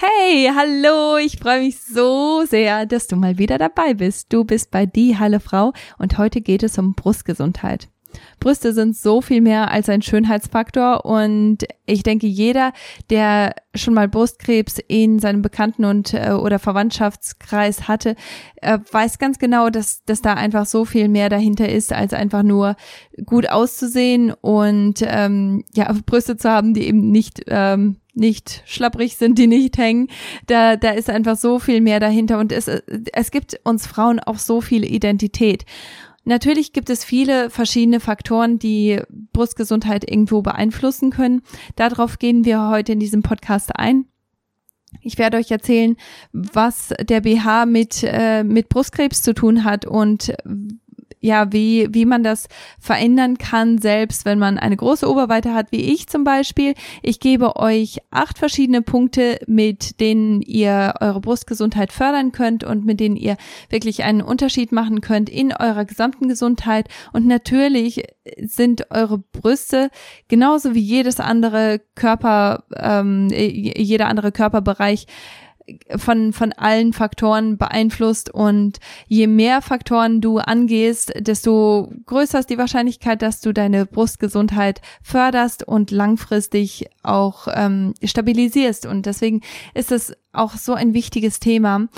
Hey, hallo, ich freue mich so sehr, dass du mal wieder dabei bist. Du bist bei Die Halle Frau und heute geht es um Brustgesundheit. Brüste sind so viel mehr als ein Schönheitsfaktor und ich denke, jeder, der schon mal Brustkrebs in seinem Bekannten- und äh, oder Verwandtschaftskreis hatte, äh, weiß ganz genau, dass, dass da einfach so viel mehr dahinter ist, als einfach nur gut auszusehen und ähm, ja Brüste zu haben, die eben nicht ähm, nicht schlapprig sind, die nicht hängen. Da, da ist einfach so viel mehr dahinter und es, es gibt uns Frauen auch so viel Identität. Natürlich gibt es viele verschiedene Faktoren, die Brustgesundheit irgendwo beeinflussen können. Darauf gehen wir heute in diesem Podcast ein. Ich werde euch erzählen, was der BH mit, äh, mit Brustkrebs zu tun hat und ja, wie, wie man das verändern kann, selbst wenn man eine große Oberweite hat, wie ich zum Beispiel. Ich gebe euch acht verschiedene Punkte, mit denen ihr eure Brustgesundheit fördern könnt und mit denen ihr wirklich einen Unterschied machen könnt in eurer gesamten Gesundheit. Und natürlich sind eure Brüste genauso wie jedes andere Körper, ähm, jeder andere Körperbereich von, von allen Faktoren beeinflusst und je mehr Faktoren du angehst, desto größer ist die Wahrscheinlichkeit, dass du deine Brustgesundheit förderst und langfristig auch ähm, stabilisierst. Und deswegen ist es auch so ein wichtiges Thema.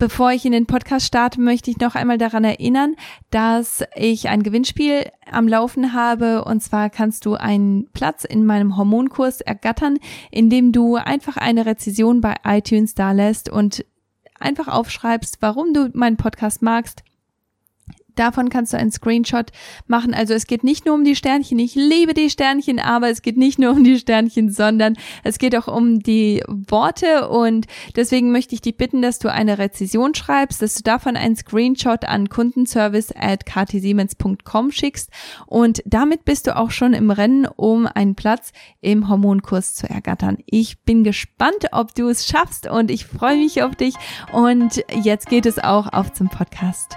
Bevor ich in den Podcast starte, möchte ich noch einmal daran erinnern, dass ich ein Gewinnspiel am Laufen habe. Und zwar kannst du einen Platz in meinem Hormonkurs ergattern, indem du einfach eine Rezession bei iTunes da lässt und einfach aufschreibst, warum du meinen Podcast magst Davon kannst du einen Screenshot machen. Also es geht nicht nur um die Sternchen. Ich liebe die Sternchen, aber es geht nicht nur um die Sternchen, sondern es geht auch um die Worte und deswegen möchte ich dich bitten, dass du eine Rezession schreibst, dass du davon einen Screenshot an kundenservice at ktsiemens.com schickst und damit bist du auch schon im Rennen, um einen Platz im Hormonkurs zu ergattern. Ich bin gespannt, ob du es schaffst und ich freue mich auf dich und jetzt geht es auch auf zum Podcast.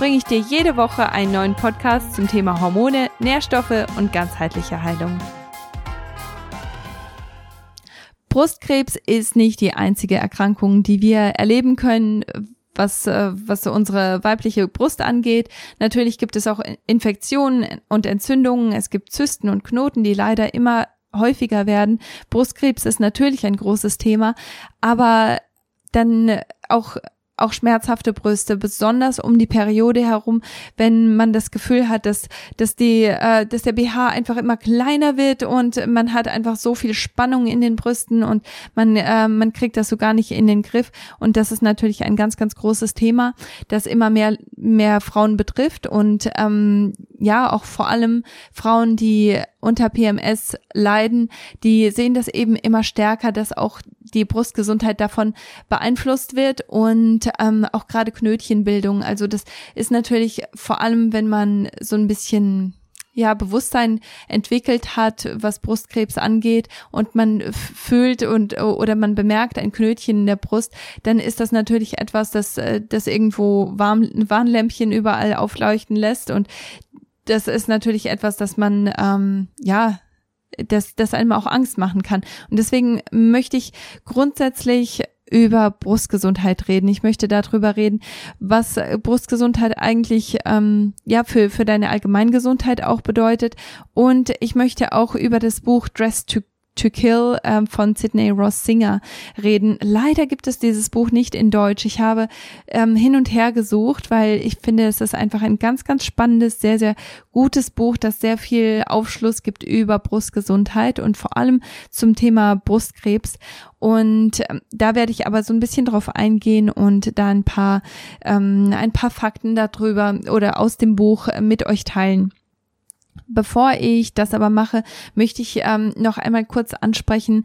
bringe ich dir jede Woche einen neuen Podcast zum Thema Hormone, Nährstoffe und ganzheitliche Heilung. Brustkrebs ist nicht die einzige Erkrankung, die wir erleben können, was, äh, was unsere weibliche Brust angeht. Natürlich gibt es auch Infektionen und Entzündungen. Es gibt Zysten und Knoten, die leider immer häufiger werden. Brustkrebs ist natürlich ein großes Thema, aber dann auch auch schmerzhafte Brüste, besonders um die Periode herum, wenn man das Gefühl hat, dass, dass die, äh, dass der BH einfach immer kleiner wird und man hat einfach so viel Spannung in den Brüsten und man, äh, man kriegt das so gar nicht in den Griff. Und das ist natürlich ein ganz, ganz großes Thema, das immer mehr, mehr Frauen betrifft und ähm, ja, auch vor allem Frauen, die unter PMS leiden, die sehen das eben immer stärker, dass auch die Brustgesundheit davon beeinflusst wird und ähm, auch gerade Knötchenbildung. Also das ist natürlich vor allem, wenn man so ein bisschen ja, Bewusstsein entwickelt hat, was Brustkrebs angeht und man fühlt und oder man bemerkt ein Knötchen in der Brust, dann ist das natürlich etwas, das, äh, das irgendwo warm, Warnlämpchen überall aufleuchten lässt und das ist natürlich etwas, das man ähm, ja das, das einem auch Angst machen kann. Und deswegen möchte ich grundsätzlich über Brustgesundheit reden. Ich möchte darüber reden, was Brustgesundheit eigentlich ähm, ja für für deine Allgemeingesundheit auch bedeutet. Und ich möchte auch über das Buch Dress to To Kill ähm, von Sidney Ross Singer reden. Leider gibt es dieses Buch nicht in Deutsch. Ich habe ähm, hin und her gesucht, weil ich finde, es ist einfach ein ganz, ganz spannendes, sehr, sehr gutes Buch, das sehr viel Aufschluss gibt über Brustgesundheit und vor allem zum Thema Brustkrebs. Und ähm, da werde ich aber so ein bisschen drauf eingehen und da ein paar, ähm, ein paar Fakten darüber oder aus dem Buch mit euch teilen. Bevor ich das aber mache, möchte ich ähm, noch einmal kurz ansprechen,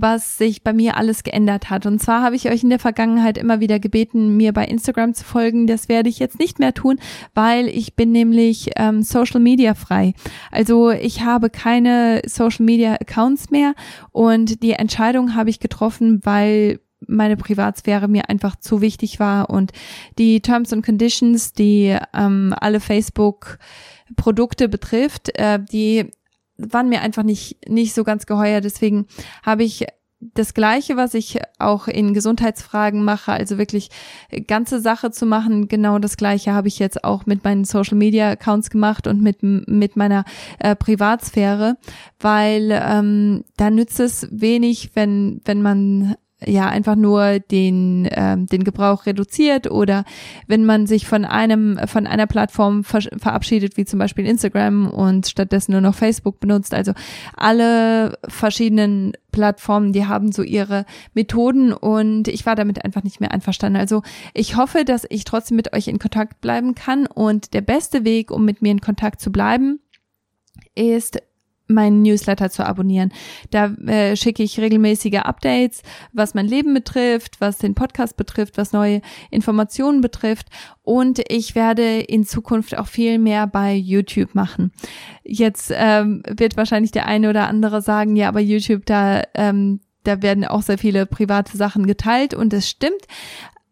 was sich bei mir alles geändert hat. Und zwar habe ich euch in der Vergangenheit immer wieder gebeten, mir bei Instagram zu folgen. Das werde ich jetzt nicht mehr tun, weil ich bin nämlich ähm, Social Media frei. Also ich habe keine Social Media Accounts mehr und die Entscheidung habe ich getroffen, weil meine Privatsphäre mir einfach zu wichtig war und die Terms and Conditions, die ähm, alle Facebook Produkte betrifft, äh, die waren mir einfach nicht, nicht so ganz geheuer. Deswegen habe ich das Gleiche, was ich auch in Gesundheitsfragen mache, also wirklich ganze Sache zu machen, genau das Gleiche habe ich jetzt auch mit meinen Social Media Accounts gemacht und mit, mit meiner äh, Privatsphäre, weil ähm, da nützt es wenig, wenn, wenn man ja einfach nur den ähm, den Gebrauch reduziert oder wenn man sich von einem von einer Plattform ver verabschiedet wie zum Beispiel Instagram und stattdessen nur noch Facebook benutzt. Also alle verschiedenen Plattformen die haben so ihre Methoden und ich war damit einfach nicht mehr einverstanden. Also ich hoffe dass ich trotzdem mit euch in Kontakt bleiben kann und der beste Weg um mit mir in Kontakt zu bleiben ist meinen Newsletter zu abonnieren. Da äh, schicke ich regelmäßige Updates, was mein Leben betrifft, was den Podcast betrifft, was neue Informationen betrifft. Und ich werde in Zukunft auch viel mehr bei YouTube machen. Jetzt ähm, wird wahrscheinlich der eine oder andere sagen, ja, aber YouTube, da, ähm, da werden auch sehr viele private Sachen geteilt und es stimmt.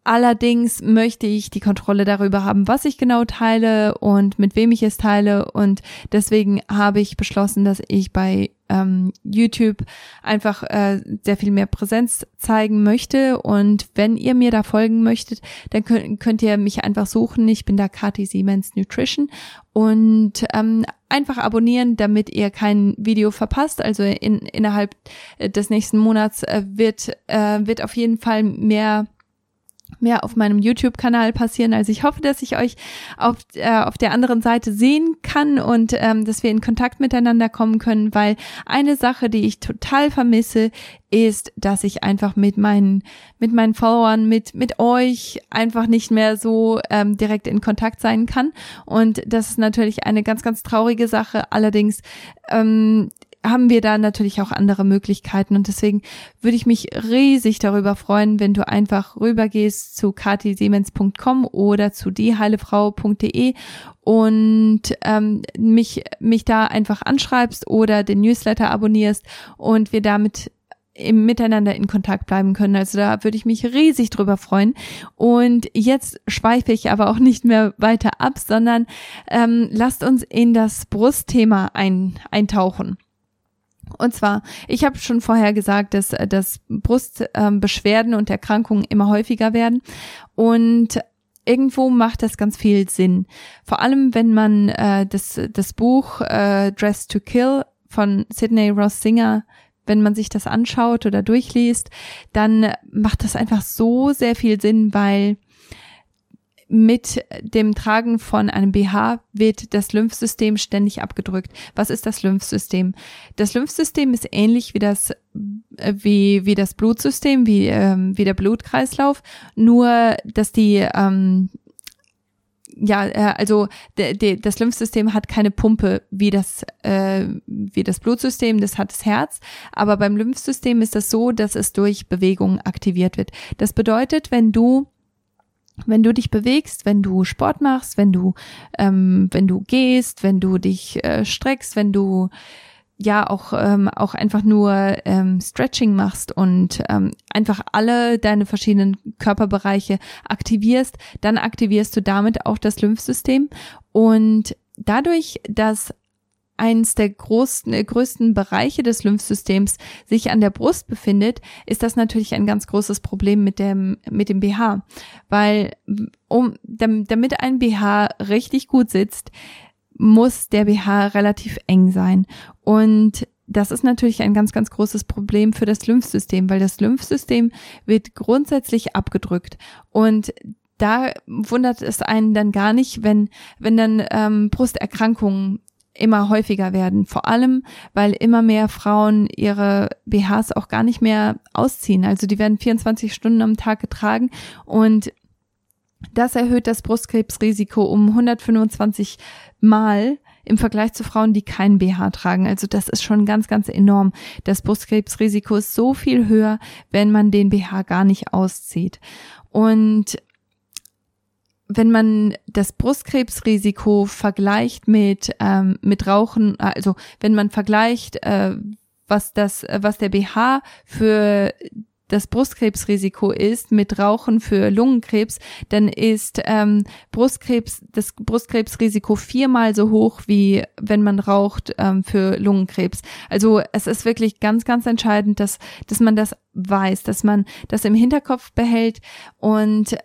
Allerdings möchte ich die Kontrolle darüber haben, was ich genau teile und mit wem ich es teile. Und deswegen habe ich beschlossen, dass ich bei ähm, YouTube einfach äh, sehr viel mehr Präsenz zeigen möchte. Und wenn ihr mir da folgen möchtet, dann könnt, könnt ihr mich einfach suchen. Ich bin da Kati Siemens Nutrition und ähm, einfach abonnieren, damit ihr kein Video verpasst. Also in, innerhalb des nächsten Monats äh, wird, äh, wird auf jeden Fall mehr mehr auf meinem YouTube-Kanal passieren. Also ich hoffe, dass ich euch auf, äh, auf der anderen Seite sehen kann und ähm, dass wir in Kontakt miteinander kommen können, weil eine Sache, die ich total vermisse, ist, dass ich einfach mit meinen mit meinen Followern, mit mit euch einfach nicht mehr so ähm, direkt in Kontakt sein kann. Und das ist natürlich eine ganz ganz traurige Sache. Allerdings ähm, haben wir da natürlich auch andere Möglichkeiten und deswegen würde ich mich riesig darüber freuen, wenn du einfach rübergehst zu katisiemens.com oder zu dieheilefrau.de und ähm, mich mich da einfach anschreibst oder den Newsletter abonnierst und wir damit im Miteinander in Kontakt bleiben können. Also da würde ich mich riesig drüber freuen. Und jetzt schweife ich aber auch nicht mehr weiter ab, sondern ähm, lasst uns in das Brustthema ein, eintauchen. Und zwar, ich habe schon vorher gesagt, dass, dass Brustbeschwerden ähm, und Erkrankungen immer häufiger werden. Und irgendwo macht das ganz viel Sinn. Vor allem, wenn man äh, das, das Buch äh, Dress to Kill von Sidney Ross Singer wenn man sich das anschaut oder durchliest, dann macht das einfach so sehr viel Sinn, weil mit dem Tragen von einem BH wird das Lymphsystem ständig abgedrückt. Was ist das Lymphsystem? Das Lymphsystem ist ähnlich wie das wie wie das Blutsystem, wie ähm, wie der Blutkreislauf, nur dass die ähm, ja, äh, also de, de, das Lymphsystem hat keine Pumpe wie das äh, wie das Blutsystem, das hat das Herz, aber beim Lymphsystem ist das so, dass es durch Bewegung aktiviert wird. Das bedeutet, wenn du wenn du dich bewegst, wenn du Sport machst, wenn du, ähm, wenn du gehst, wenn du dich äh, streckst, wenn du ja auch ähm, auch einfach nur ähm, Stretching machst und ähm, einfach alle deine verschiedenen Körperbereiche aktivierst, dann aktivierst du damit auch das Lymphsystem. Und dadurch, dass eins der großen, äh, größten Bereiche des Lymphsystems sich an der Brust befindet, ist das natürlich ein ganz großes Problem mit dem, mit dem BH. Weil, um, damit ein BH richtig gut sitzt, muss der BH relativ eng sein. Und das ist natürlich ein ganz, ganz großes Problem für das Lymphsystem, weil das Lymphsystem wird grundsätzlich abgedrückt. Und da wundert es einen dann gar nicht, wenn, wenn dann ähm, Brusterkrankungen immer häufiger werden. Vor allem, weil immer mehr Frauen ihre BHs auch gar nicht mehr ausziehen. Also die werden 24 Stunden am Tag getragen und das erhöht das Brustkrebsrisiko um 125 Mal im Vergleich zu Frauen, die keinen BH tragen. Also das ist schon ganz, ganz enorm. Das Brustkrebsrisiko ist so viel höher, wenn man den BH gar nicht auszieht. Und wenn man das Brustkrebsrisiko vergleicht mit ähm, mit Rauchen, also wenn man vergleicht, äh, was das, was der BH für das Brustkrebsrisiko ist mit Rauchen für Lungenkrebs, dann ist ähm, Brustkrebs das Brustkrebsrisiko viermal so hoch wie wenn man raucht ähm, für Lungenkrebs. Also es ist wirklich ganz ganz entscheidend, dass dass man das weiß, dass man das im Hinterkopf behält und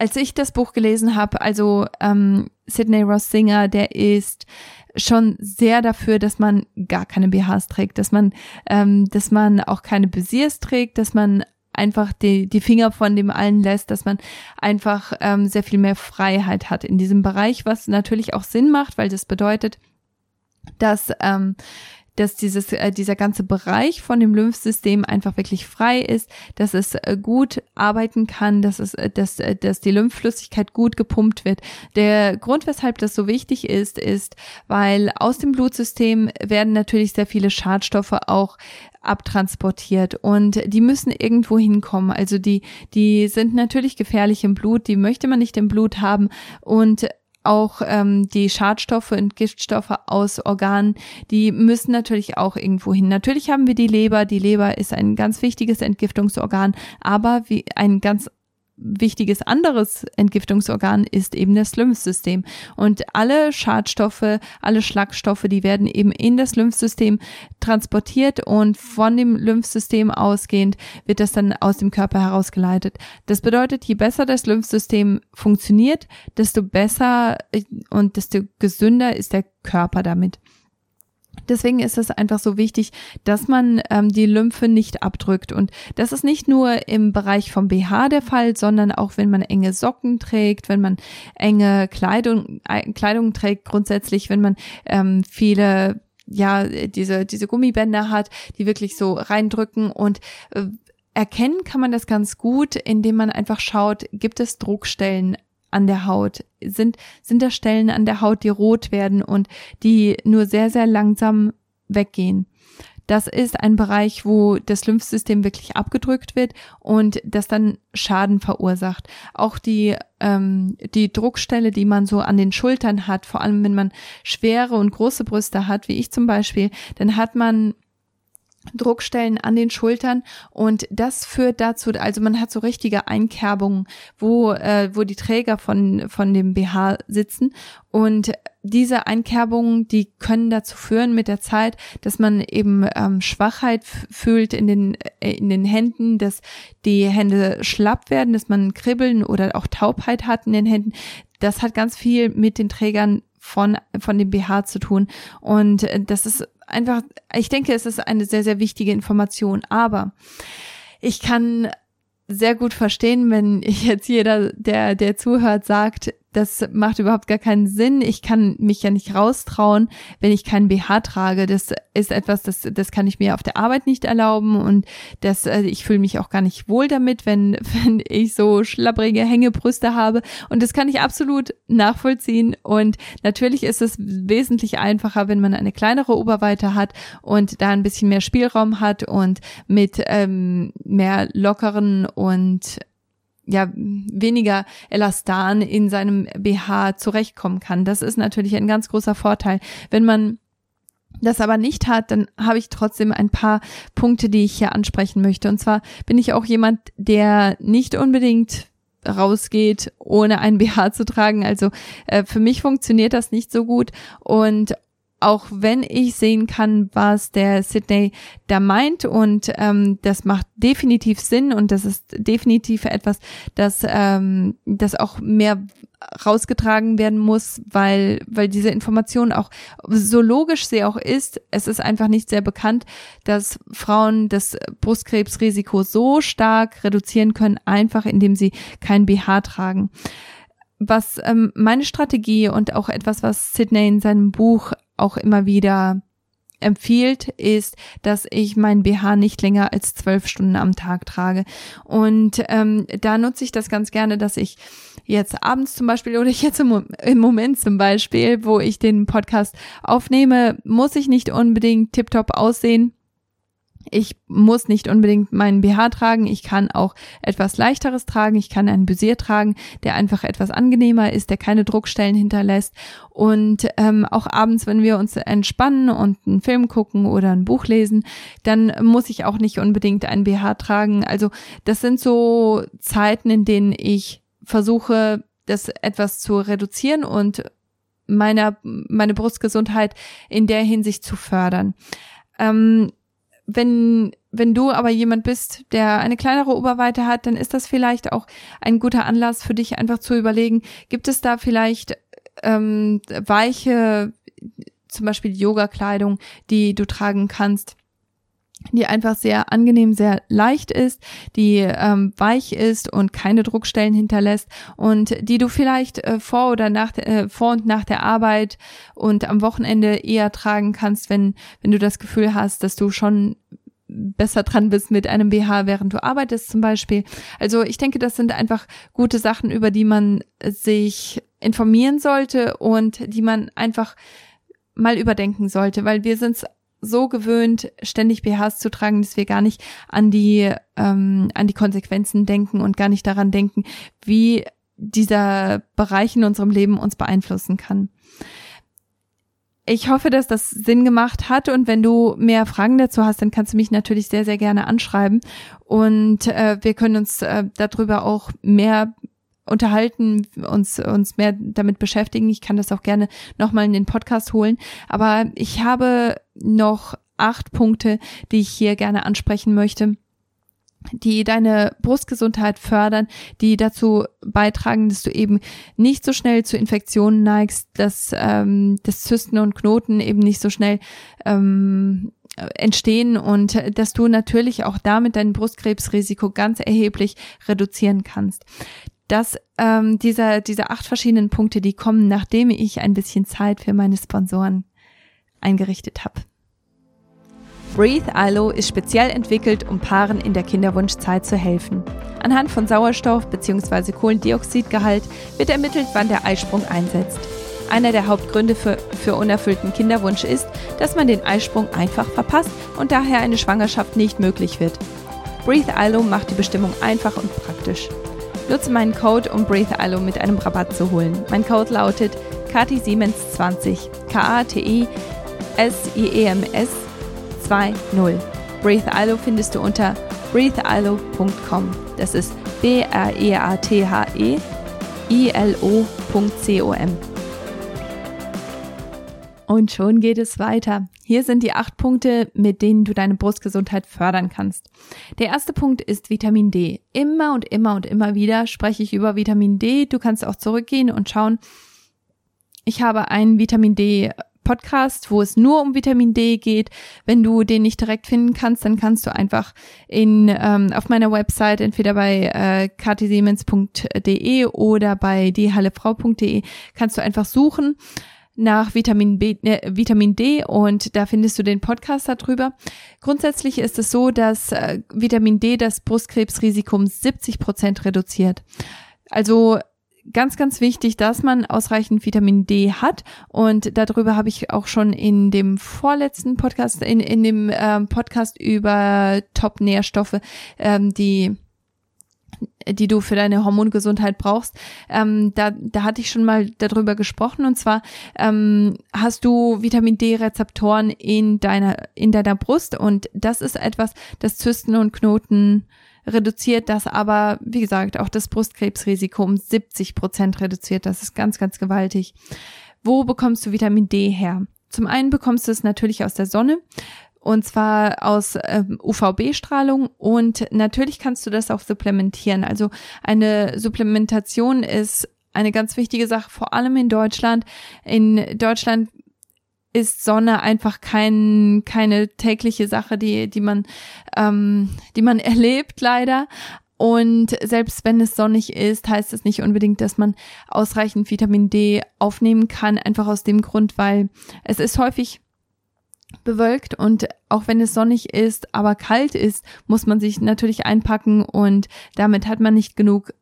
als ich das Buch gelesen habe, also ähm, Sidney Ross Singer, der ist schon sehr dafür, dass man gar keine BHs trägt, dass man, ähm, dass man auch keine Besiers trägt, dass man einfach die, die Finger von dem allen lässt, dass man einfach ähm, sehr viel mehr Freiheit hat in diesem Bereich, was natürlich auch Sinn macht, weil das bedeutet, dass ähm, dass dieses, äh, dieser ganze Bereich von dem Lymphsystem einfach wirklich frei ist, dass es äh, gut arbeiten kann, dass es, äh, dass, äh, dass die Lymphflüssigkeit gut gepumpt wird. Der Grund, weshalb das so wichtig ist, ist, weil aus dem Blutsystem werden natürlich sehr viele Schadstoffe auch abtransportiert und die müssen irgendwo hinkommen. Also die, die sind natürlich gefährlich im Blut, die möchte man nicht im Blut haben und auch ähm, die Schadstoffe und Giftstoffe aus Organen, die müssen natürlich auch irgendwo hin. Natürlich haben wir die Leber. Die Leber ist ein ganz wichtiges Entgiftungsorgan, aber wie ein ganz wichtiges anderes Entgiftungsorgan ist eben das Lymphsystem. Und alle Schadstoffe, alle Schlagstoffe, die werden eben in das Lymphsystem transportiert und von dem Lymphsystem ausgehend wird das dann aus dem Körper herausgeleitet. Das bedeutet, je besser das Lymphsystem funktioniert, desto besser und desto gesünder ist der Körper damit. Deswegen ist es einfach so wichtig, dass man ähm, die Lymphe nicht abdrückt. Und das ist nicht nur im Bereich vom BH der Fall, sondern auch wenn man enge Socken trägt, wenn man enge Kleidung, äh, Kleidung trägt, grundsätzlich, wenn man ähm, viele ja, diese, diese Gummibänder hat, die wirklich so reindrücken und äh, erkennen kann man das ganz gut, indem man einfach schaut, gibt es Druckstellen an der Haut? Sind, sind da Stellen an der Haut, die rot werden und die nur sehr, sehr langsam weggehen? Das ist ein Bereich, wo das Lymphsystem wirklich abgedrückt wird und das dann Schaden verursacht. Auch die, ähm, die Druckstelle, die man so an den Schultern hat, vor allem wenn man schwere und große Brüste hat, wie ich zum Beispiel, dann hat man Druckstellen an den Schultern. Und das führt dazu, also man hat so richtige Einkerbungen, wo äh, wo die Träger von von dem BH sitzen. Und diese Einkerbungen, die können dazu führen mit der Zeit, dass man eben ähm, Schwachheit fühlt in den äh, in den Händen, dass die Hände schlapp werden, dass man Kribbeln oder auch Taubheit hat in den Händen. Das hat ganz viel mit den Trägern von von dem BH zu tun. Und äh, das ist einfach, ich denke, es ist eine sehr, sehr wichtige Information. Aber ich kann sehr gut verstehen, wenn jetzt jeder, der, der zuhört, sagt, das macht überhaupt gar keinen Sinn. Ich kann mich ja nicht raustrauen, wenn ich keinen BH trage. Das ist etwas, das, das kann ich mir auf der Arbeit nicht erlauben und das, also ich fühle mich auch gar nicht wohl damit, wenn, wenn ich so schlapprige Hängebrüste habe. Und das kann ich absolut nachvollziehen. Und natürlich ist es wesentlich einfacher, wenn man eine kleinere Oberweite hat und da ein bisschen mehr Spielraum hat und mit ähm, mehr lockeren und ja weniger Elastan in seinem BH zurechtkommen kann. Das ist natürlich ein ganz großer Vorteil. Wenn man das aber nicht hat, dann habe ich trotzdem ein paar Punkte, die ich hier ansprechen möchte. Und zwar bin ich auch jemand, der nicht unbedingt rausgeht, ohne ein BH zu tragen. Also äh, für mich funktioniert das nicht so gut. Und auch wenn ich sehen kann, was der Sydney da meint und ähm, das macht definitiv Sinn und das ist definitiv etwas, das ähm, das auch mehr rausgetragen werden muss, weil weil diese Information auch so logisch sie auch ist, es ist einfach nicht sehr bekannt, dass Frauen das Brustkrebsrisiko so stark reduzieren können, einfach indem sie kein BH tragen. Was ähm, meine Strategie und auch etwas, was Sidney in seinem Buch auch immer wieder empfiehlt, ist, dass ich mein BH nicht länger als zwölf Stunden am Tag trage. Und ähm, da nutze ich das ganz gerne, dass ich jetzt abends zum Beispiel oder jetzt im, im Moment zum Beispiel, wo ich den Podcast aufnehme, muss ich nicht unbedingt tiptop aussehen ich muss nicht unbedingt meinen BH tragen. Ich kann auch etwas leichteres tragen. Ich kann einen Busier tragen, der einfach etwas angenehmer ist, der keine Druckstellen hinterlässt. Und ähm, auch abends, wenn wir uns entspannen und einen Film gucken oder ein Buch lesen, dann muss ich auch nicht unbedingt einen BH tragen. Also das sind so Zeiten, in denen ich versuche, das etwas zu reduzieren und meiner, meine Brustgesundheit in der Hinsicht zu fördern. Ähm, wenn, wenn du aber jemand bist, der eine kleinere Oberweite hat, dann ist das vielleicht auch ein guter Anlass für dich, einfach zu überlegen, gibt es da vielleicht ähm, weiche, zum Beispiel Yoga-Kleidung, die du tragen kannst, die einfach sehr angenehm, sehr leicht ist, die ähm, weich ist und keine Druckstellen hinterlässt und die du vielleicht äh, vor oder nach äh, vor und nach der Arbeit und am Wochenende eher tragen kannst, wenn wenn du das Gefühl hast, dass du schon besser dran bist mit einem BH, während du arbeitest zum Beispiel. Also ich denke, das sind einfach gute Sachen, über die man sich informieren sollte und die man einfach mal überdenken sollte, weil wir sind so gewöhnt, ständig BHs zu tragen, dass wir gar nicht an die, ähm, an die Konsequenzen denken und gar nicht daran denken, wie dieser Bereich in unserem Leben uns beeinflussen kann. Ich hoffe, dass das Sinn gemacht hat und wenn du mehr Fragen dazu hast, dann kannst du mich natürlich sehr, sehr gerne anschreiben und äh, wir können uns äh, darüber auch mehr unterhalten, uns, uns mehr damit beschäftigen. Ich kann das auch gerne nochmal in den Podcast holen. Aber ich habe noch acht Punkte, die ich hier gerne ansprechen möchte die deine Brustgesundheit fördern, die dazu beitragen, dass du eben nicht so schnell zu Infektionen neigst, dass ähm, das Zysten und Knoten eben nicht so schnell ähm, entstehen und dass du natürlich auch damit dein Brustkrebsrisiko ganz erheblich reduzieren kannst dass ähm, diese, diese acht verschiedenen Punkte, die kommen, nachdem ich ein bisschen Zeit für meine Sponsoren eingerichtet habe. Breathe ILO ist speziell entwickelt, um Paaren in der Kinderwunschzeit zu helfen. Anhand von Sauerstoff bzw. Kohlendioxidgehalt wird ermittelt, wann der Eisprung einsetzt. Einer der Hauptgründe für, für unerfüllten Kinderwunsch ist, dass man den Eisprung einfach verpasst und daher eine Schwangerschaft nicht möglich wird. Breathe ILO macht die Bestimmung einfach und praktisch. Nutze meinen Code, um Breathe ILO mit einem Rabatt zu holen. Mein Code lautet KT Siemens 20. K-A-T-I-S-I-E-M-S 20. Breathe ILO findest du unter breatheilo.com. Das ist B-R-E-A-T-H-E-I-L-O.com. Und schon geht es weiter. Hier sind die acht Punkte, mit denen du deine Brustgesundheit fördern kannst. Der erste Punkt ist Vitamin D. Immer und immer und immer wieder spreche ich über Vitamin D. Du kannst auch zurückgehen und schauen. Ich habe einen Vitamin D Podcast, wo es nur um Vitamin D geht. Wenn du den nicht direkt finden kannst, dann kannst du einfach in ähm, auf meiner Website entweder bei äh, ktsiemens.de oder bei diehallefrau.de kannst du einfach suchen nach Vitamin, B, äh, Vitamin D und da findest du den Podcast darüber. Grundsätzlich ist es so, dass äh, Vitamin D das Brustkrebsrisiko um 70 Prozent reduziert. Also ganz, ganz wichtig, dass man ausreichend Vitamin D hat. Und darüber habe ich auch schon in dem vorletzten Podcast, in, in dem ähm, Podcast über Top-Nährstoffe, ähm, die die du für deine Hormongesundheit brauchst. Ähm, da, da hatte ich schon mal darüber gesprochen und zwar ähm, hast du Vitamin D-Rezeptoren in deiner in deiner Brust und das ist etwas, das Zysten und Knoten reduziert, das aber wie gesagt auch das Brustkrebsrisiko um 70 Prozent reduziert. Das ist ganz ganz gewaltig. Wo bekommst du Vitamin D her? Zum einen bekommst du es natürlich aus der Sonne und zwar aus ähm, UVB-Strahlung und natürlich kannst du das auch supplementieren. Also eine Supplementation ist eine ganz wichtige Sache, vor allem in Deutschland. In Deutschland ist Sonne einfach kein, keine tägliche Sache, die, die man, ähm, die man erlebt, leider. Und selbst wenn es sonnig ist, heißt es nicht unbedingt, dass man ausreichend Vitamin D aufnehmen kann, einfach aus dem Grund, weil es ist häufig bewölkt und auch wenn es sonnig ist, aber kalt ist, muss man sich natürlich einpacken und damit hat man nicht genug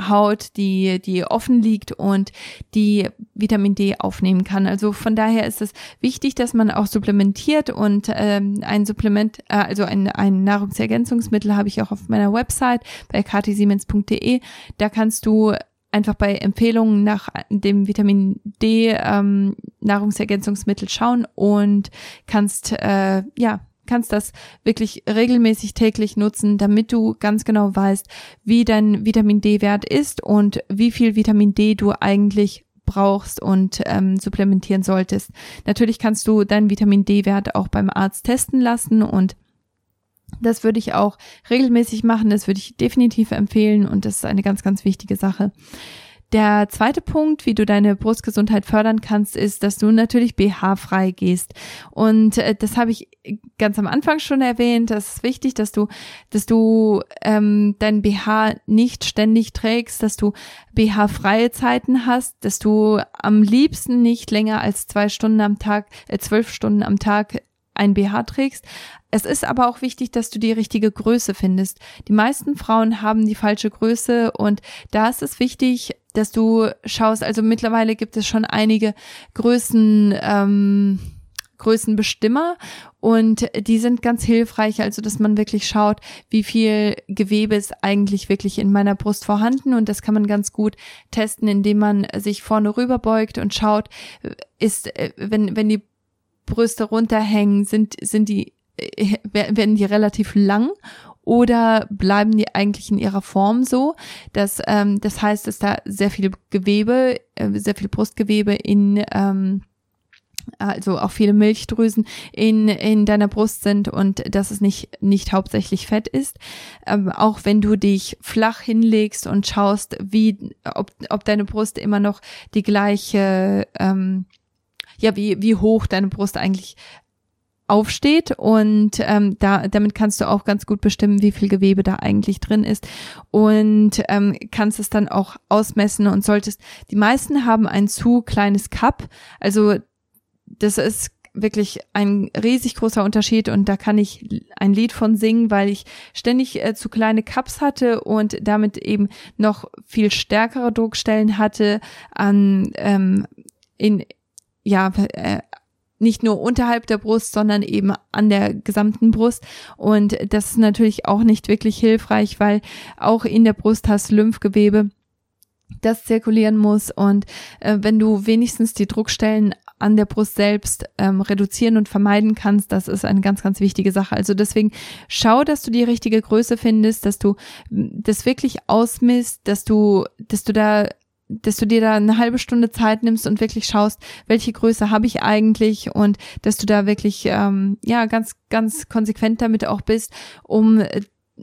Haut, die, die offen liegt und die Vitamin D aufnehmen kann. Also von daher ist es wichtig, dass man auch supplementiert und ähm, ein Supplement, äh, also ein, ein Nahrungsergänzungsmittel habe ich auch auf meiner Website bei ktsiemens.de. Da kannst du einfach bei Empfehlungen nach dem Vitamin D ähm, Nahrungsergänzungsmittel schauen und kannst äh, ja kannst das wirklich regelmäßig täglich nutzen, damit du ganz genau weißt, wie dein Vitamin D-Wert ist und wie viel Vitamin D du eigentlich brauchst und ähm, supplementieren solltest. Natürlich kannst du deinen Vitamin D-Wert auch beim Arzt testen lassen und das würde ich auch regelmäßig machen, das würde ich definitiv empfehlen und das ist eine ganz, ganz wichtige Sache. Der zweite Punkt, wie du deine Brustgesundheit fördern kannst, ist, dass du natürlich BH-frei gehst. Und äh, das habe ich ganz am Anfang schon erwähnt. Das ist wichtig, dass du, dass du ähm, dein BH nicht ständig trägst, dass du BH-freie Zeiten hast, dass du am liebsten nicht länger als zwei Stunden am Tag, äh, zwölf Stunden am Tag ein BH trägst. Es ist aber auch wichtig, dass du die richtige Größe findest. Die meisten Frauen haben die falsche Größe und da ist es wichtig, dass du schaust, also mittlerweile gibt es schon einige Größen, ähm, Größenbestimmer und die sind ganz hilfreich, also dass man wirklich schaut, wie viel Gewebe ist eigentlich wirklich in meiner Brust vorhanden und das kann man ganz gut testen, indem man sich vorne rüber beugt und schaut, ist, äh, wenn, wenn die Brüste runterhängen, sind, sind die, äh, werden die relativ lang oder bleiben die eigentlich in ihrer Form so? Das, ähm, das heißt, dass da sehr viel Gewebe, äh, sehr viel Brustgewebe in ähm, also auch viele Milchdrüsen in, in deiner Brust sind und dass es nicht, nicht hauptsächlich Fett ist. Ähm, auch wenn du dich flach hinlegst und schaust, wie, ob, ob deine Brust immer noch die gleiche, ähm, ja, wie, wie hoch deine Brust eigentlich aufsteht und ähm, da damit kannst du auch ganz gut bestimmen, wie viel Gewebe da eigentlich drin ist und ähm, kannst es dann auch ausmessen und solltest. Die meisten haben ein zu kleines Cup, also das ist wirklich ein riesig großer Unterschied und da kann ich ein Lied von singen, weil ich ständig äh, zu kleine Cups hatte und damit eben noch viel stärkere Druckstellen hatte an ähm, in ja äh, nicht nur unterhalb der Brust, sondern eben an der gesamten Brust. Und das ist natürlich auch nicht wirklich hilfreich, weil auch in der Brust hast Lymphgewebe, das zirkulieren muss. Und äh, wenn du wenigstens die Druckstellen an der Brust selbst ähm, reduzieren und vermeiden kannst, das ist eine ganz, ganz wichtige Sache. Also deswegen schau, dass du die richtige Größe findest, dass du das wirklich ausmisst, dass du, dass du da dass du dir da eine halbe Stunde Zeit nimmst und wirklich schaust, welche Größe habe ich eigentlich und dass du da wirklich ähm, ja ganz ganz konsequent damit auch bist, um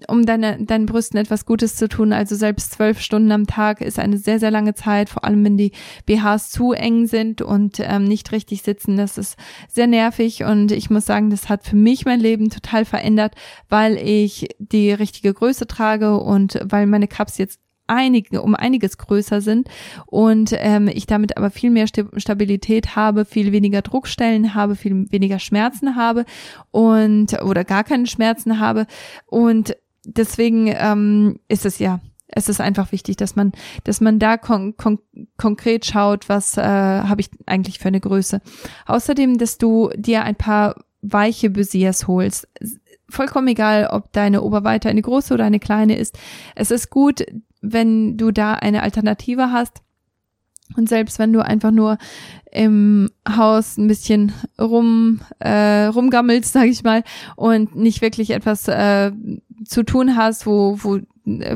um deine, deinen Brüsten etwas Gutes zu tun. Also selbst zwölf Stunden am Tag ist eine sehr, sehr lange Zeit, vor allem wenn die BHs zu eng sind und ähm, nicht richtig sitzen. Das ist sehr nervig und ich muss sagen, das hat für mich mein Leben total verändert, weil ich die richtige Größe trage und weil meine Cups jetzt einige, um einiges größer sind und ähm, ich damit aber viel mehr Stabilität habe, viel weniger Druckstellen habe, viel weniger Schmerzen habe und oder gar keine Schmerzen habe und deswegen ähm, ist es ja es ist einfach wichtig, dass man, dass man da kon kon konkret schaut, was äh, habe ich eigentlich für eine Größe. Außerdem, dass du dir ein paar weiche Busiers holst. Vollkommen egal, ob deine Oberweite eine große oder eine kleine ist. Es ist gut, wenn du da eine Alternative hast. Und selbst wenn du einfach nur im Haus ein bisschen rum äh, rumgammelst, sag ich mal, und nicht wirklich etwas äh, zu tun hast, wo, wo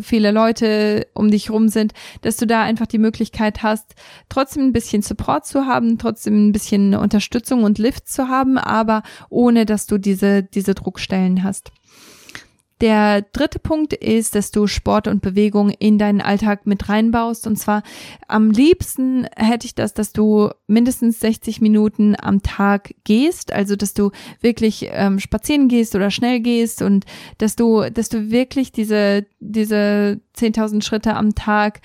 viele Leute um dich rum sind, dass du da einfach die Möglichkeit hast, trotzdem ein bisschen Support zu haben, trotzdem ein bisschen Unterstützung und Lift zu haben, aber ohne dass du diese, diese Druckstellen hast. Der dritte Punkt ist, dass du Sport und Bewegung in deinen Alltag mit reinbaust. Und zwar am liebsten hätte ich das, dass du mindestens 60 Minuten am Tag gehst, also dass du wirklich ähm, spazieren gehst oder schnell gehst und dass du, dass du wirklich diese, diese 10.000 Schritte am Tag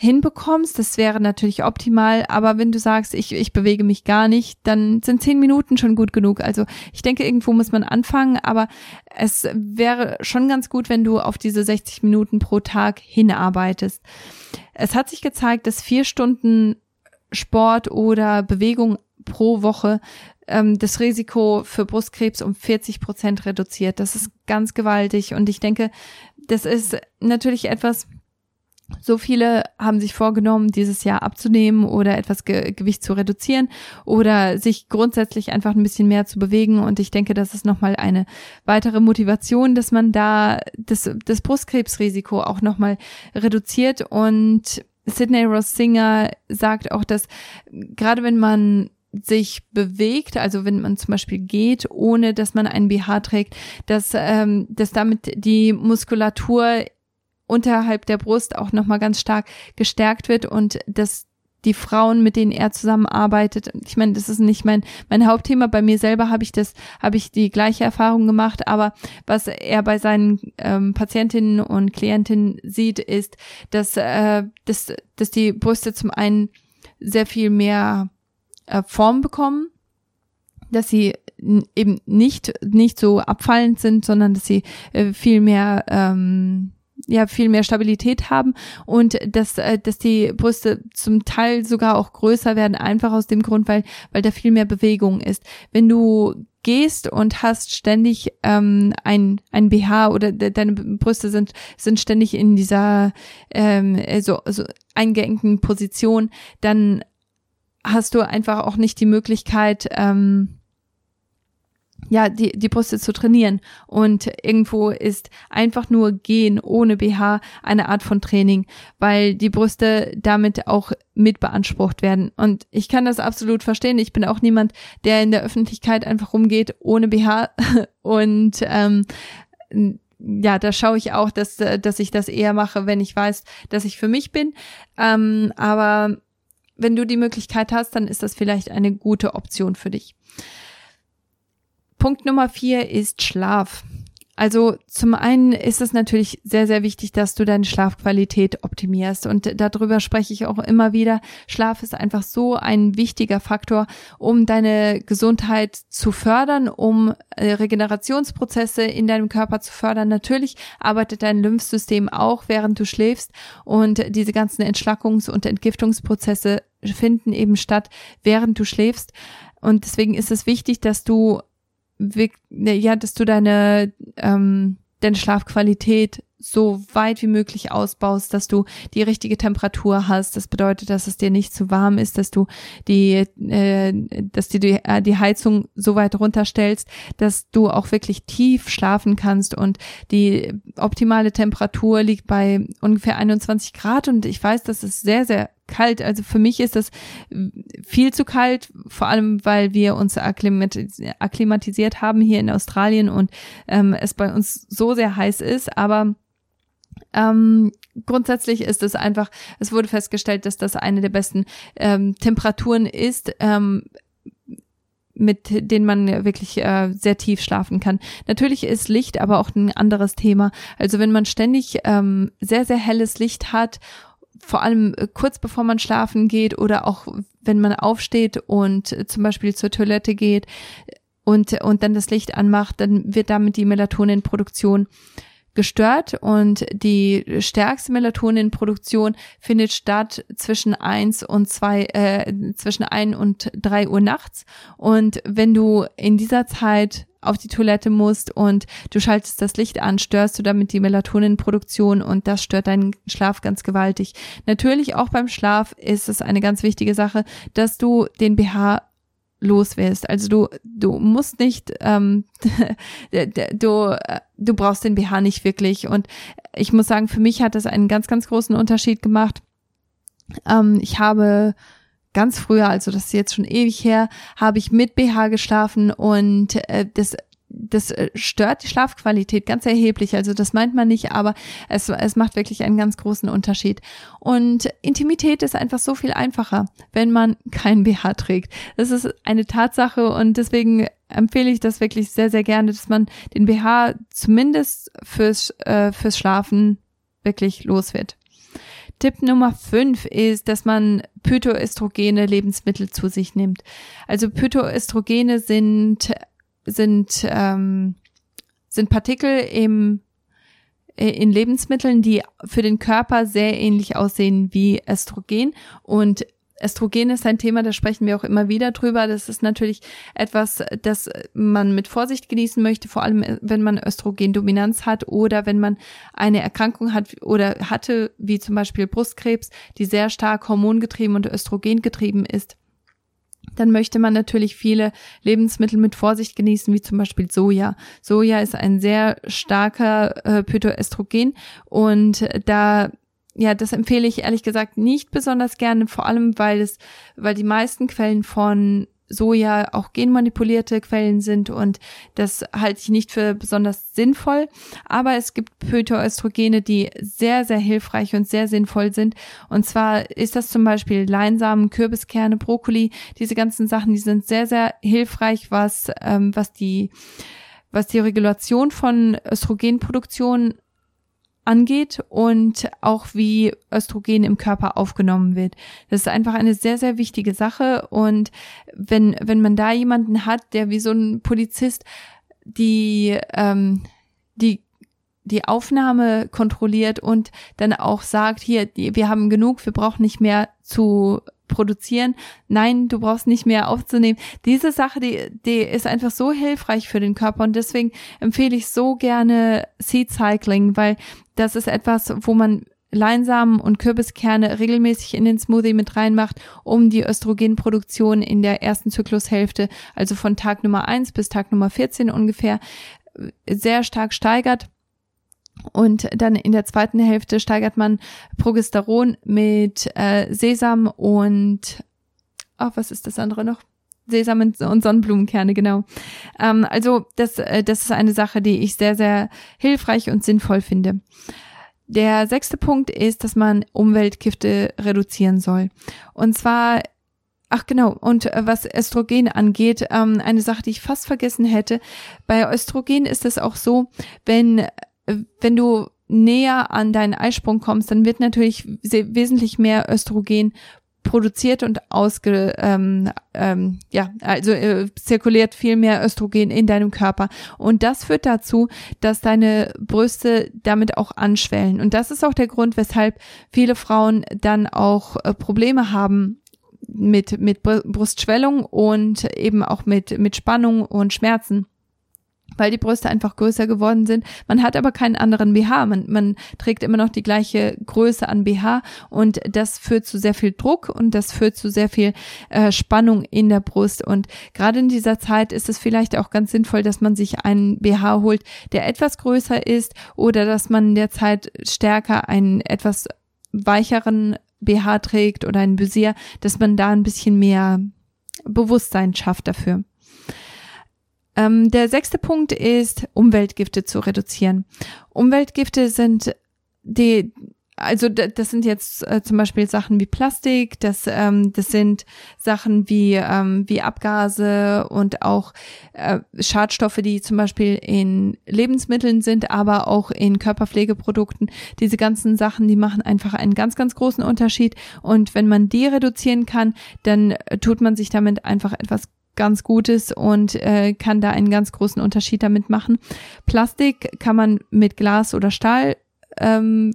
hinbekommst, das wäre natürlich optimal, aber wenn du sagst, ich, ich bewege mich gar nicht, dann sind zehn Minuten schon gut genug. Also ich denke, irgendwo muss man anfangen, aber es wäre schon ganz gut, wenn du auf diese 60 Minuten pro Tag hinarbeitest. Es hat sich gezeigt, dass vier Stunden Sport oder Bewegung pro Woche ähm, das Risiko für Brustkrebs um 40 Prozent reduziert. Das ist ganz gewaltig und ich denke, das ist natürlich etwas, so viele haben sich vorgenommen, dieses Jahr abzunehmen oder etwas Ge Gewicht zu reduzieren oder sich grundsätzlich einfach ein bisschen mehr zu bewegen. Und ich denke, das ist nochmal eine weitere Motivation, dass man da das, das Brustkrebsrisiko auch nochmal reduziert. Und Sidney Ross Singer sagt auch, dass gerade wenn man sich bewegt, also wenn man zum Beispiel geht, ohne dass man einen BH trägt, dass, ähm, dass damit die Muskulatur unterhalb der Brust auch nochmal ganz stark gestärkt wird und dass die Frauen, mit denen er zusammenarbeitet, ich meine, das ist nicht mein mein Hauptthema. Bei mir selber habe ich das, habe ich die gleiche Erfahrung gemacht. Aber was er bei seinen ähm, Patientinnen und Klientinnen sieht, ist, dass äh, dass dass die Brüste zum einen sehr viel mehr äh, Form bekommen, dass sie eben nicht nicht so abfallend sind, sondern dass sie äh, viel mehr ähm, ja viel mehr Stabilität haben und dass äh, dass die Brüste zum Teil sogar auch größer werden einfach aus dem Grund weil weil da viel mehr Bewegung ist. Wenn du gehst und hast ständig ähm, ein ein BH oder de deine Brüste sind sind ständig in dieser ähm, so, so eingeengten Position dann hast du einfach auch nicht die Möglichkeit ähm, ja, die, die Brüste zu trainieren. Und irgendwo ist einfach nur gehen ohne BH eine Art von Training, weil die Brüste damit auch mit beansprucht werden. Und ich kann das absolut verstehen. Ich bin auch niemand, der in der Öffentlichkeit einfach rumgeht ohne BH. Und ähm, ja, da schaue ich auch, dass, dass ich das eher mache, wenn ich weiß, dass ich für mich bin. Ähm, aber wenn du die Möglichkeit hast, dann ist das vielleicht eine gute Option für dich. Punkt Nummer vier ist Schlaf. Also zum einen ist es natürlich sehr, sehr wichtig, dass du deine Schlafqualität optimierst. Und darüber spreche ich auch immer wieder. Schlaf ist einfach so ein wichtiger Faktor, um deine Gesundheit zu fördern, um äh, Regenerationsprozesse in deinem Körper zu fördern. Natürlich arbeitet dein Lymphsystem auch, während du schläfst. Und diese ganzen Entschlackungs- und Entgiftungsprozesse finden eben statt, während du schläfst. Und deswegen ist es wichtig, dass du ja, dass du deine, ähm, deine Schlafqualität so weit wie möglich ausbaust, dass du die richtige Temperatur hast. Das bedeutet, dass es dir nicht zu warm ist, dass du die, äh, dass du die, äh, die Heizung so weit runterstellst, dass du auch wirklich tief schlafen kannst und die optimale Temperatur liegt bei ungefähr 21 Grad und ich weiß, das ist sehr, sehr kalt. Also für mich ist das viel zu kalt, vor allem weil wir uns akklimatisiert haben hier in Australien und ähm, es bei uns so sehr heiß ist. Aber ähm, grundsätzlich ist es einfach, es wurde festgestellt, dass das eine der besten ähm, Temperaturen ist. Ähm, mit denen man wirklich äh, sehr tief schlafen kann. Natürlich ist Licht aber auch ein anderes Thema. Also wenn man ständig ähm, sehr, sehr helles Licht hat vor allem äh, kurz bevor man schlafen geht oder auch wenn man aufsteht und äh, zum Beispiel zur Toilette geht und, und dann das Licht anmacht, dann wird damit die Melatoninproduktion gestört und die stärkste Melatoninproduktion findet statt zwischen eins und zwei, äh, zwischen ein und drei Uhr nachts. Und wenn du in dieser Zeit auf die Toilette musst und du schaltest das Licht an, störst du damit die Melatoninproduktion und das stört deinen Schlaf ganz gewaltig. Natürlich auch beim Schlaf ist es eine ganz wichtige Sache, dass du den BH los wirst. Also du, du musst nicht, ähm, du, du brauchst den BH nicht wirklich. Und ich muss sagen, für mich hat das einen ganz, ganz großen Unterschied gemacht. Ähm, ich habe ganz früher, also das ist jetzt schon ewig her, habe ich mit BH geschlafen und äh, das das äh, stört die Schlafqualität ganz erheblich. Also das meint man nicht, aber es, es macht wirklich einen ganz großen Unterschied. Und Intimität ist einfach so viel einfacher, wenn man kein BH trägt. Das ist eine Tatsache und deswegen empfehle ich das wirklich sehr, sehr gerne, dass man den BH zumindest fürs, äh, fürs Schlafen wirklich los wird. Tipp Nummer fünf ist, dass man phytoestrogene Lebensmittel zu sich nimmt. Also Phytoestrogene sind sind ähm, sind Partikel im äh, in Lebensmitteln, die für den Körper sehr ähnlich aussehen wie Östrogen und Östrogen ist ein Thema, da sprechen wir auch immer wieder drüber. Das ist natürlich etwas, das man mit Vorsicht genießen möchte, vor allem äh, wenn man Östrogendominanz hat oder wenn man eine Erkrankung hat oder hatte, wie zum Beispiel Brustkrebs, die sehr stark hormongetrieben und östrogengetrieben ist dann möchte man natürlich viele Lebensmittel mit Vorsicht genießen, wie zum Beispiel Soja. Soja ist ein sehr starker äh, Phytoöstrogen und da ja, das empfehle ich ehrlich gesagt nicht besonders gerne, vor allem weil es, weil die meisten Quellen von Soja auch genmanipulierte Quellen sind und das halte ich nicht für besonders sinnvoll. Aber es gibt Phytoöstrogene, die sehr, sehr hilfreich und sehr sinnvoll sind. Und zwar ist das zum Beispiel Leinsamen, Kürbiskerne, Brokkoli. Diese ganzen Sachen, die sind sehr, sehr hilfreich, was, ähm, was die was die Regulation von Östrogenproduktion angeht und auch wie Östrogen im Körper aufgenommen wird. Das ist einfach eine sehr, sehr wichtige Sache. Und wenn, wenn man da jemanden hat, der wie so ein Polizist die, ähm, die die Aufnahme kontrolliert und dann auch sagt, hier, wir haben genug, wir brauchen nicht mehr zu produzieren. Nein, du brauchst nicht mehr aufzunehmen. Diese Sache, die, die ist einfach so hilfreich für den Körper und deswegen empfehle ich so gerne Seed Cycling, weil das ist etwas, wo man Leinsamen und Kürbiskerne regelmäßig in den Smoothie mit reinmacht, um die Östrogenproduktion in der ersten Zyklushälfte, also von Tag Nummer eins bis Tag Nummer 14 ungefähr, sehr stark steigert. Und dann in der zweiten Hälfte steigert man Progesteron mit äh, Sesam und, ach, was ist das andere noch? Sesam und Sonnenblumenkerne, genau. Ähm, also das, äh, das ist eine Sache, die ich sehr, sehr hilfreich und sinnvoll finde. Der sechste Punkt ist, dass man Umweltgifte reduzieren soll. Und zwar Ach genau, und äh, was Östrogen angeht, ähm, eine Sache, die ich fast vergessen hätte. Bei Östrogen ist es auch so, wenn, wenn du näher an deinen Eisprung kommst, dann wird natürlich wesentlich mehr Östrogen produziert und ausge, ähm, ähm, ja, also äh, zirkuliert viel mehr Östrogen in deinem Körper. Und das führt dazu, dass deine Brüste damit auch anschwellen. Und das ist auch der Grund, weshalb viele Frauen dann auch äh, Probleme haben mit, mit Brustschwellung und eben auch mit, mit Spannung und Schmerzen weil die Brüste einfach größer geworden sind. Man hat aber keinen anderen BH. Man, man trägt immer noch die gleiche Größe an BH und das führt zu sehr viel Druck und das führt zu sehr viel äh, Spannung in der Brust. Und gerade in dieser Zeit ist es vielleicht auch ganz sinnvoll, dass man sich einen BH holt, der etwas größer ist oder dass man in der Zeit stärker einen etwas weicheren BH trägt oder einen Busier, dass man da ein bisschen mehr Bewusstsein schafft dafür. Ähm, der sechste Punkt ist, Umweltgifte zu reduzieren. Umweltgifte sind die also das sind jetzt äh, zum Beispiel Sachen wie Plastik, das, ähm, das sind Sachen wie, ähm, wie Abgase und auch äh, Schadstoffe, die zum Beispiel in Lebensmitteln sind, aber auch in Körperpflegeprodukten. Diese ganzen Sachen, die machen einfach einen ganz, ganz großen Unterschied. Und wenn man die reduzieren kann, dann tut man sich damit einfach etwas ganz Gutes und äh, kann da einen ganz großen Unterschied damit machen. Plastik kann man mit Glas oder Stahl ähm,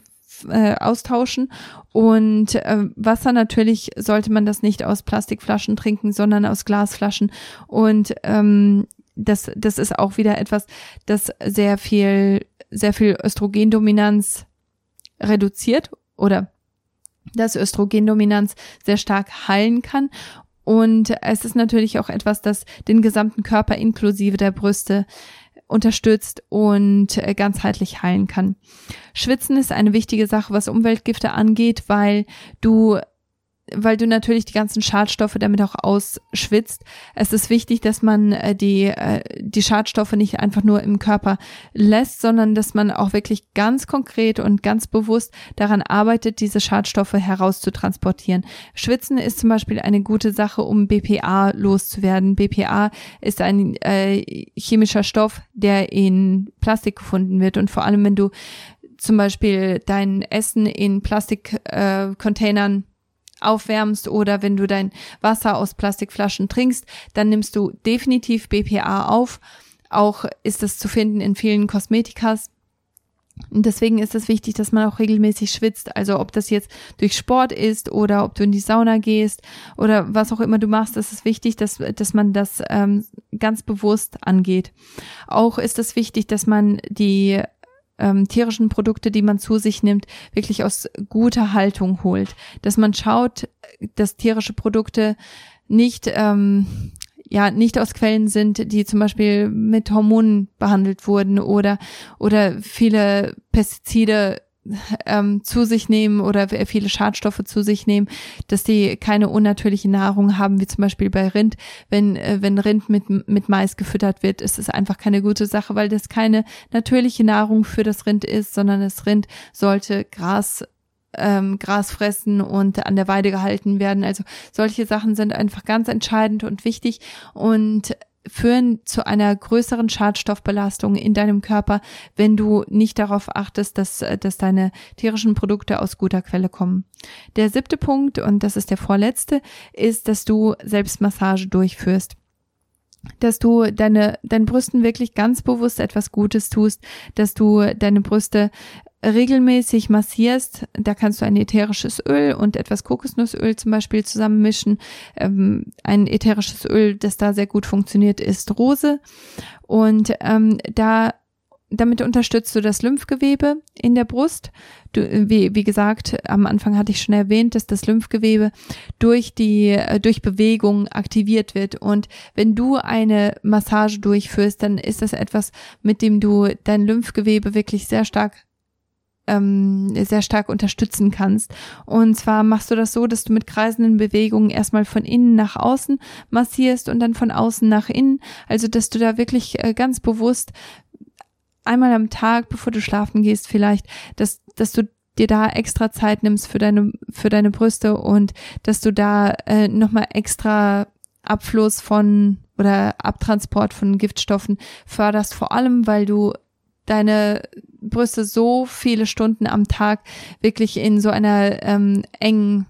äh, austauschen und äh, Wasser natürlich sollte man das nicht aus Plastikflaschen trinken, sondern aus Glasflaschen und ähm, das das ist auch wieder etwas, das sehr viel sehr viel Östrogendominanz reduziert oder dass Östrogendominanz sehr stark heilen kann und es ist natürlich auch etwas, das den gesamten Körper inklusive der Brüste unterstützt und äh, ganzheitlich heilen kann. Schwitzen ist eine wichtige Sache, was Umweltgifte angeht, weil du weil du natürlich die ganzen Schadstoffe damit auch ausschwitzt. Es ist wichtig, dass man äh, die, äh, die Schadstoffe nicht einfach nur im Körper lässt, sondern dass man auch wirklich ganz konkret und ganz bewusst daran arbeitet, diese Schadstoffe herauszutransportieren. Schwitzen ist zum Beispiel eine gute Sache, um BPA loszuwerden. BPA ist ein äh, chemischer Stoff, der in Plastik gefunden wird und vor allem, wenn du zum Beispiel dein Essen in Plastikcontainern äh, aufwärmst oder wenn du dein Wasser aus Plastikflaschen trinkst, dann nimmst du definitiv BPA auf. Auch ist es zu finden in vielen Kosmetikas. Und deswegen ist es wichtig, dass man auch regelmäßig schwitzt. Also ob das jetzt durch Sport ist oder ob du in die Sauna gehst oder was auch immer du machst, ist es wichtig, dass, dass man das ähm, ganz bewusst angeht. Auch ist es wichtig, dass man die ähm, tierischen Produkte, die man zu sich nimmt, wirklich aus guter Haltung holt. Dass man schaut, dass tierische Produkte nicht ähm, ja nicht aus Quellen sind, die zum Beispiel mit Hormonen behandelt wurden oder oder viele Pestizide ähm, zu sich nehmen oder viele Schadstoffe zu sich nehmen, dass die keine unnatürliche Nahrung haben, wie zum Beispiel bei Rind. Wenn, äh, wenn Rind mit, mit Mais gefüttert wird, ist es einfach keine gute Sache, weil das keine natürliche Nahrung für das Rind ist, sondern das Rind sollte Gras ähm, Gras fressen und an der Weide gehalten werden. Also solche Sachen sind einfach ganz entscheidend und wichtig und führen zu einer größeren Schadstoffbelastung in deinem Körper, wenn du nicht darauf achtest, dass, dass deine tierischen Produkte aus guter Quelle kommen. Der siebte Punkt, und das ist der vorletzte, ist, dass du Selbstmassage durchführst dass du deine, deinen Brüsten wirklich ganz bewusst etwas Gutes tust, dass du deine Brüste regelmäßig massierst, da kannst du ein ätherisches Öl und etwas Kokosnussöl zum Beispiel zusammenmischen. Ähm, ein ätherisches Öl, das da sehr gut funktioniert, ist Rose. Und ähm, da damit unterstützt du das Lymphgewebe in der Brust. Du, wie, wie gesagt, am Anfang hatte ich schon erwähnt, dass das Lymphgewebe durch die, äh, durch Bewegung aktiviert wird. Und wenn du eine Massage durchführst, dann ist das etwas, mit dem du dein Lymphgewebe wirklich sehr stark ähm, sehr stark unterstützen kannst. Und zwar machst du das so, dass du mit kreisenden Bewegungen erstmal von innen nach außen massierst und dann von außen nach innen. Also dass du da wirklich äh, ganz bewusst einmal am Tag, bevor du schlafen gehst, vielleicht, dass, dass du dir da extra Zeit nimmst für deine, für deine Brüste und dass du da äh, nochmal extra Abfluss von oder Abtransport von Giftstoffen förderst, vor allem weil du deine Brüste so viele Stunden am Tag wirklich in so einer ähm, engen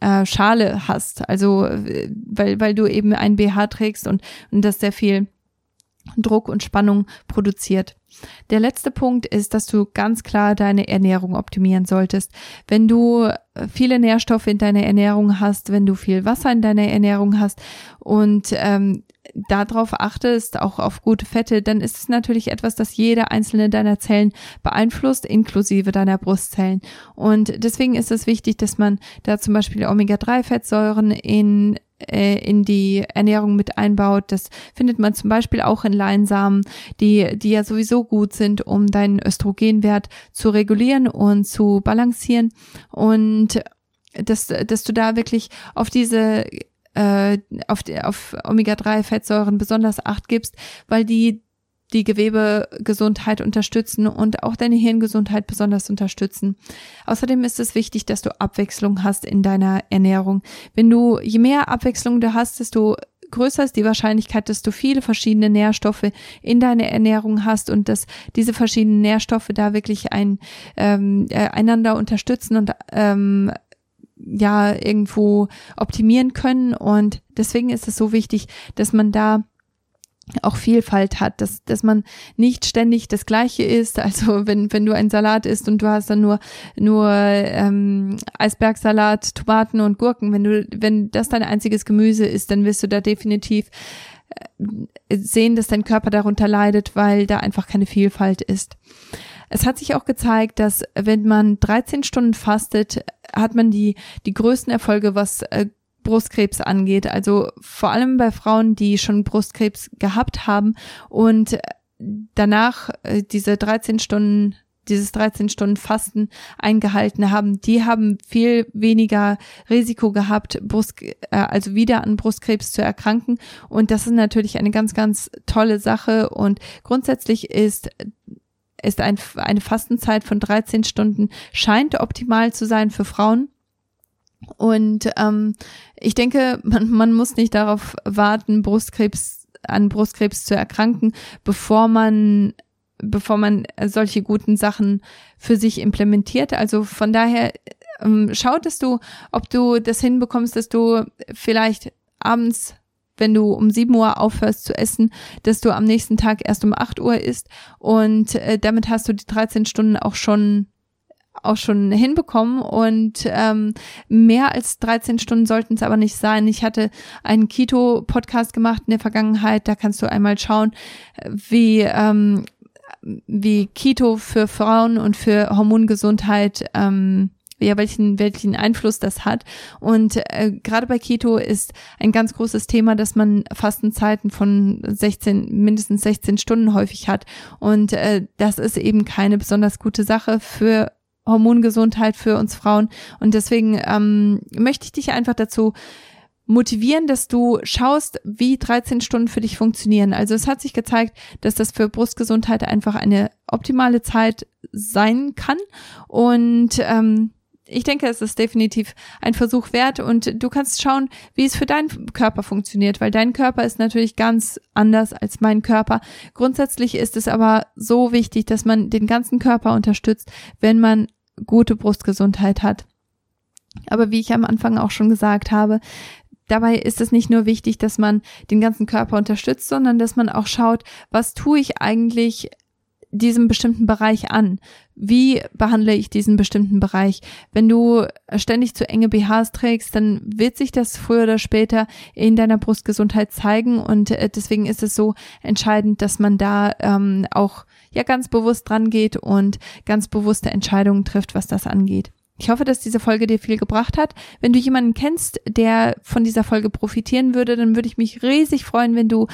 äh, Schale hast. Also äh, weil, weil du eben ein BH trägst und, und das sehr viel Druck und Spannung produziert. Der letzte Punkt ist, dass du ganz klar deine Ernährung optimieren solltest. Wenn du viele Nährstoffe in deiner Ernährung hast, wenn du viel Wasser in deiner Ernährung hast und ähm, darauf achtest, auch auf gute Fette, dann ist es natürlich etwas, das jede einzelne deiner Zellen beeinflusst, inklusive deiner Brustzellen. Und deswegen ist es wichtig, dass man da zum Beispiel Omega-3-Fettsäuren in äh, in die Ernährung mit einbaut. Das findet man zum Beispiel auch in Leinsamen, die, die ja sowieso gut sind, um deinen Östrogenwert zu regulieren und zu balancieren. Und dass, dass du da wirklich auf diese äh, auf, auf Omega-3-Fettsäuren besonders Acht gibst, weil die die Gewebegesundheit unterstützen und auch deine Hirngesundheit besonders unterstützen. Außerdem ist es wichtig, dass du Abwechslung hast in deiner Ernährung. Wenn du, je mehr Abwechslung du hast, desto größer ist die Wahrscheinlichkeit, dass du viele verschiedene Nährstoffe in deiner Ernährung hast und dass diese verschiedenen Nährstoffe da wirklich ein, ähm, äh, einander unterstützen und ähm, ja irgendwo optimieren können. Und deswegen ist es so wichtig, dass man da auch Vielfalt hat, dass, dass man nicht ständig das Gleiche isst. Also wenn, wenn du einen Salat isst und du hast dann nur, nur ähm, Eisbergsalat, Tomaten und Gurken, wenn du, wenn das dein einziges Gemüse ist, dann wirst du da definitiv äh, sehen, dass dein Körper darunter leidet, weil da einfach keine Vielfalt ist. Es hat sich auch gezeigt, dass wenn man 13 Stunden fastet, hat man die, die größten Erfolge, was äh, Brustkrebs angeht. Also vor allem bei Frauen, die schon Brustkrebs gehabt haben und danach äh, diese 13 Stunden dieses 13 Stunden Fasten eingehalten haben, die haben viel weniger Risiko gehabt, Brust, äh, also wieder an Brustkrebs zu erkranken. Und das ist natürlich eine ganz, ganz tolle Sache. Und grundsätzlich ist ist ein, eine Fastenzeit von 13 Stunden scheint optimal zu sein für Frauen. Und ähm, ich denke, man, man muss nicht darauf warten, Brustkrebs an Brustkrebs zu erkranken, bevor man bevor man solche guten Sachen für sich implementiert. Also von daher ähm, schau, dass du, ob du das hinbekommst, dass du vielleicht abends wenn du um 7 Uhr aufhörst zu essen, dass du am nächsten Tag erst um 8 Uhr isst und äh, damit hast du die 13 Stunden auch schon auch schon hinbekommen und ähm, mehr als 13 Stunden sollten es aber nicht sein. Ich hatte einen Keto-Podcast gemacht in der Vergangenheit, da kannst du einmal schauen, wie ähm, wie Keto für Frauen und für Hormongesundheit ähm, ja, welchen, welchen Einfluss das hat. Und äh, gerade bei Keto ist ein ganz großes Thema, dass man Fastenzeiten von 16, mindestens 16 Stunden häufig hat. Und äh, das ist eben keine besonders gute Sache für Hormongesundheit für uns Frauen. Und deswegen ähm, möchte ich dich einfach dazu motivieren, dass du schaust, wie 13 Stunden für dich funktionieren. Also es hat sich gezeigt, dass das für Brustgesundheit einfach eine optimale Zeit sein kann. Und ähm, ich denke, es ist definitiv ein Versuch wert und du kannst schauen, wie es für deinen Körper funktioniert, weil dein Körper ist natürlich ganz anders als mein Körper. Grundsätzlich ist es aber so wichtig, dass man den ganzen Körper unterstützt, wenn man gute Brustgesundheit hat. Aber wie ich am Anfang auch schon gesagt habe, dabei ist es nicht nur wichtig, dass man den ganzen Körper unterstützt, sondern dass man auch schaut, was tue ich eigentlich diesem bestimmten Bereich an? Wie behandle ich diesen bestimmten Bereich? Wenn du ständig zu enge BHs trägst, dann wird sich das früher oder später in deiner Brustgesundheit zeigen und äh, deswegen ist es so entscheidend, dass man da ähm, auch ja ganz bewusst dran geht und ganz bewusste Entscheidungen trifft, was das angeht. Ich hoffe, dass diese Folge dir viel gebracht hat. Wenn du jemanden kennst, der von dieser Folge profitieren würde, dann würde ich mich riesig freuen, wenn du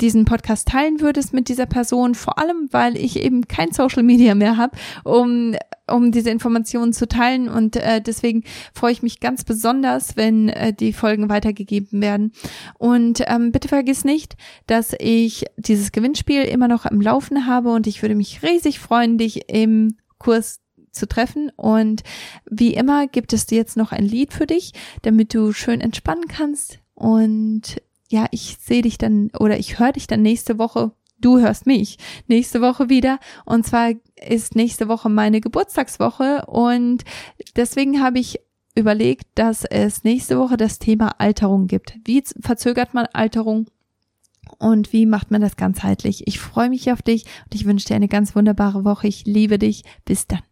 diesen Podcast teilen würdest mit dieser Person, vor allem weil ich eben kein Social Media mehr habe, um um diese Informationen zu teilen und äh, deswegen freue ich mich ganz besonders, wenn äh, die Folgen weitergegeben werden. Und ähm, bitte vergiss nicht, dass ich dieses Gewinnspiel immer noch im Laufen habe und ich würde mich riesig freuen, dich im Kurs zu treffen. Und wie immer gibt es jetzt noch ein Lied für dich, damit du schön entspannen kannst. Und ja, ich sehe dich dann oder ich höre dich dann nächste Woche. Du hörst mich nächste Woche wieder. Und zwar ist nächste Woche meine Geburtstagswoche und deswegen habe ich überlegt, dass es nächste Woche das Thema Alterung gibt. Wie verzögert man Alterung? Und wie macht man das ganzheitlich? Ich freue mich auf dich und ich wünsche dir eine ganz wunderbare Woche. Ich liebe dich. Bis dann.